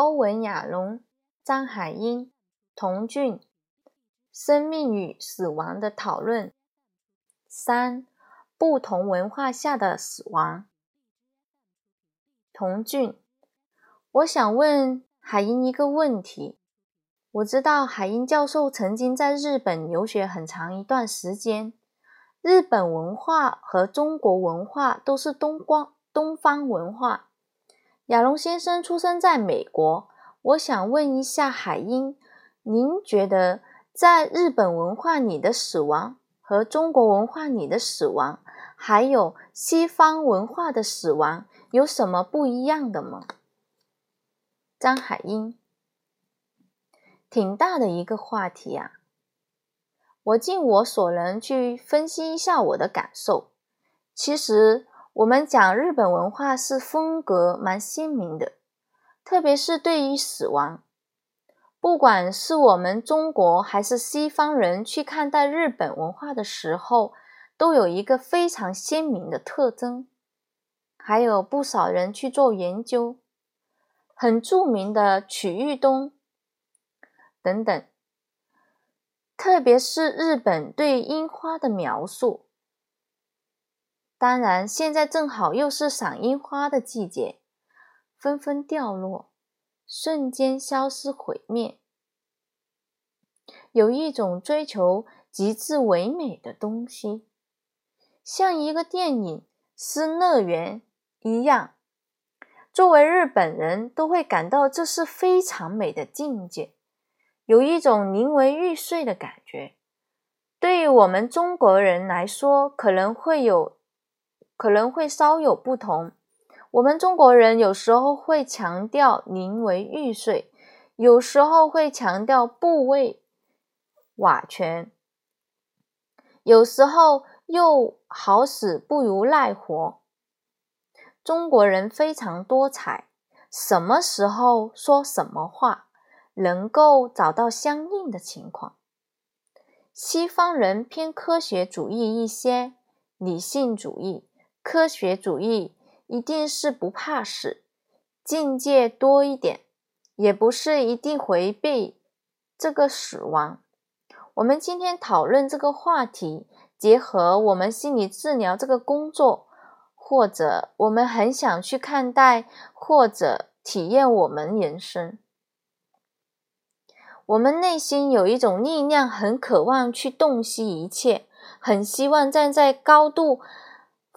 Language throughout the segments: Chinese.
欧文亚龙、张海英、童俊，生命与死亡的讨论。三、不同文化下的死亡。童俊，我想问海英一个问题。我知道海英教授曾经在日本留学很长一段时间。日本文化和中国文化都是东光东方文化。亚龙先生出生在美国，我想问一下海英，您觉得在日本文化里的死亡和中国文化里的死亡，还有西方文化的死亡有什么不一样的吗？张海英，挺大的一个话题啊。我尽我所能去分析一下我的感受。其实，我们讲日本文化是风格蛮鲜明的，特别是对于死亡，不管是我们中国还是西方人去看待日本文化的时候，都有一个非常鲜明的特征。还有不少人去做研究，很著名的曲玉东等等。特别是日本对樱花的描述，当然现在正好又是赏樱花的季节，纷纷掉落，瞬间消失毁灭，有一种追求极致唯美的东西，像一个电影《失乐园》一样，作为日本人都会感到这是非常美的境界。有一种宁为玉碎的感觉，对于我们中国人来说，可能会有，可能会稍有不同。我们中国人有时候会强调宁为玉碎，有时候会强调不为瓦全，有时候又好死不如赖活。中国人非常多彩，什么时候说什么话。能够找到相应的情况。西方人偏科学主义一些，理性主义、科学主义一定是不怕死，境界多一点，也不是一定回避这个死亡。我们今天讨论这个话题，结合我们心理治疗这个工作，或者我们很想去看待或者体验我们人生。我们内心有一种力量，很渴望去洞悉一切，很希望站在高度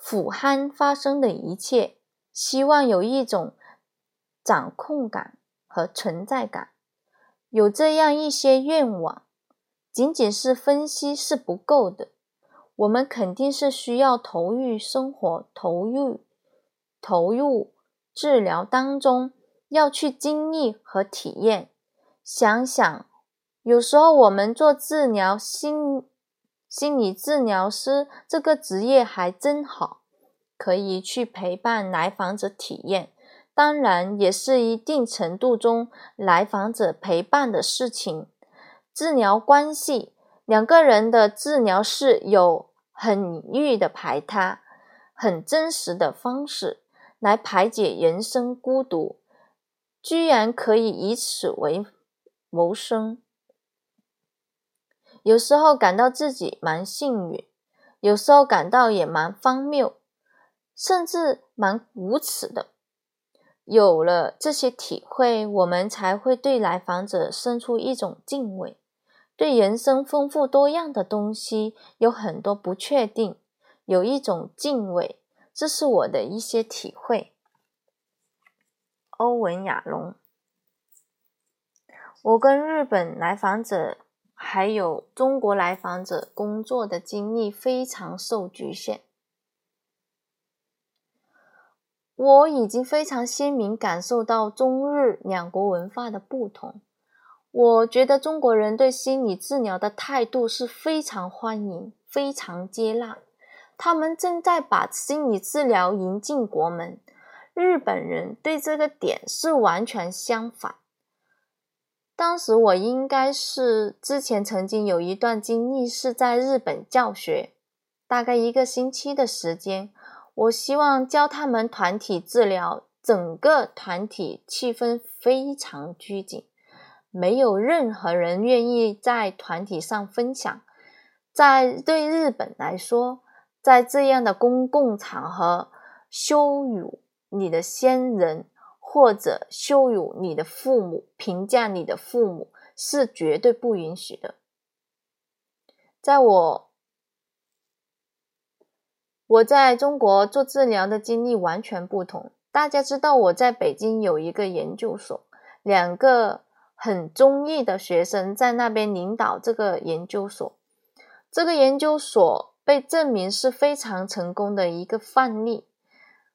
俯瞰发生的一切，希望有一种掌控感和存在感，有这样一些愿望。仅仅是分析是不够的，我们肯定是需要投入生活，投入投入治疗当中，要去经历和体验。想想，有时候我们做治疗心心理治疗师这个职业还真好，可以去陪伴来访者体验，当然也是一定程度中来访者陪伴的事情。治疗关系，两个人的治疗是有很愉的排他，很真实的方式来排解人生孤独，居然可以以此为。谋生，有时候感到自己蛮幸运，有时候感到也蛮荒谬，甚至蛮无耻的。有了这些体会，我们才会对来访者生出一种敬畏，对人生丰富多样的东西有很多不确定，有一种敬畏。这是我的一些体会。欧文亚龙。我跟日本来访者还有中国来访者工作的经历非常受局限，我已经非常鲜明感受到中日两国文化的不同。我觉得中国人对心理治疗的态度是非常欢迎、非常接纳，他们正在把心理治疗引进国门。日本人对这个点是完全相反。当时我应该是之前曾经有一段经历是在日本教学，大概一个星期的时间。我希望教他们团体治疗整个团体气氛非常拘谨，没有任何人愿意在团体上分享。在对日本来说，在这样的公共场合羞辱你的先人，或者羞辱你的父母，评价你的父母是绝对不允许的。在我我在中国做治疗的经历完全不同。大家知道我在北京有一个研究所，两个很中意的学生在那边领导这个研究所。这个研究所被证明是非常成功的一个范例。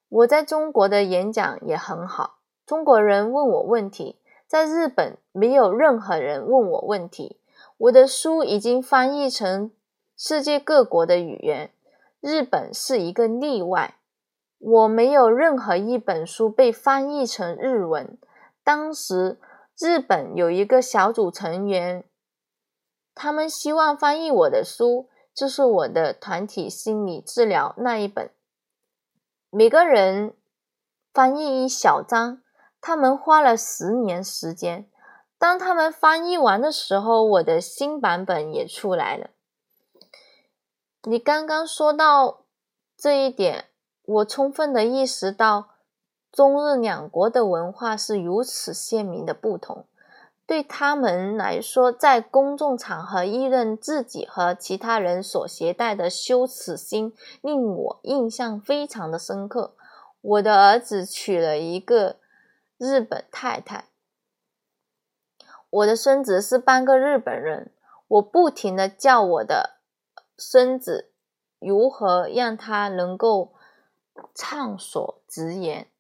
我在中国的演讲也很好，中国人问我问题，在日本没有任何人问我问题。我的书已经翻译成世界各国的语言，日本是一个例外。我没有任何一本书被翻译成日文。当时日本有一个小组成员。他们希望翻译我的书，就是我的团体心理治疗那一本。每个人翻译一小章，他们花了十年时间。当他们翻译完的时候，我的新版本也出来了。你刚刚说到这一点，我充分的意识到中日两国的文化是如此鲜明的不同。对他们来说，在公众场合议论自己和其他人所携带的羞耻心，令我印象非常的深刻。我的儿子娶了一个日本太太，我的孙子是半个日本人。我不停的教我的孙子如何让他能够畅所直言。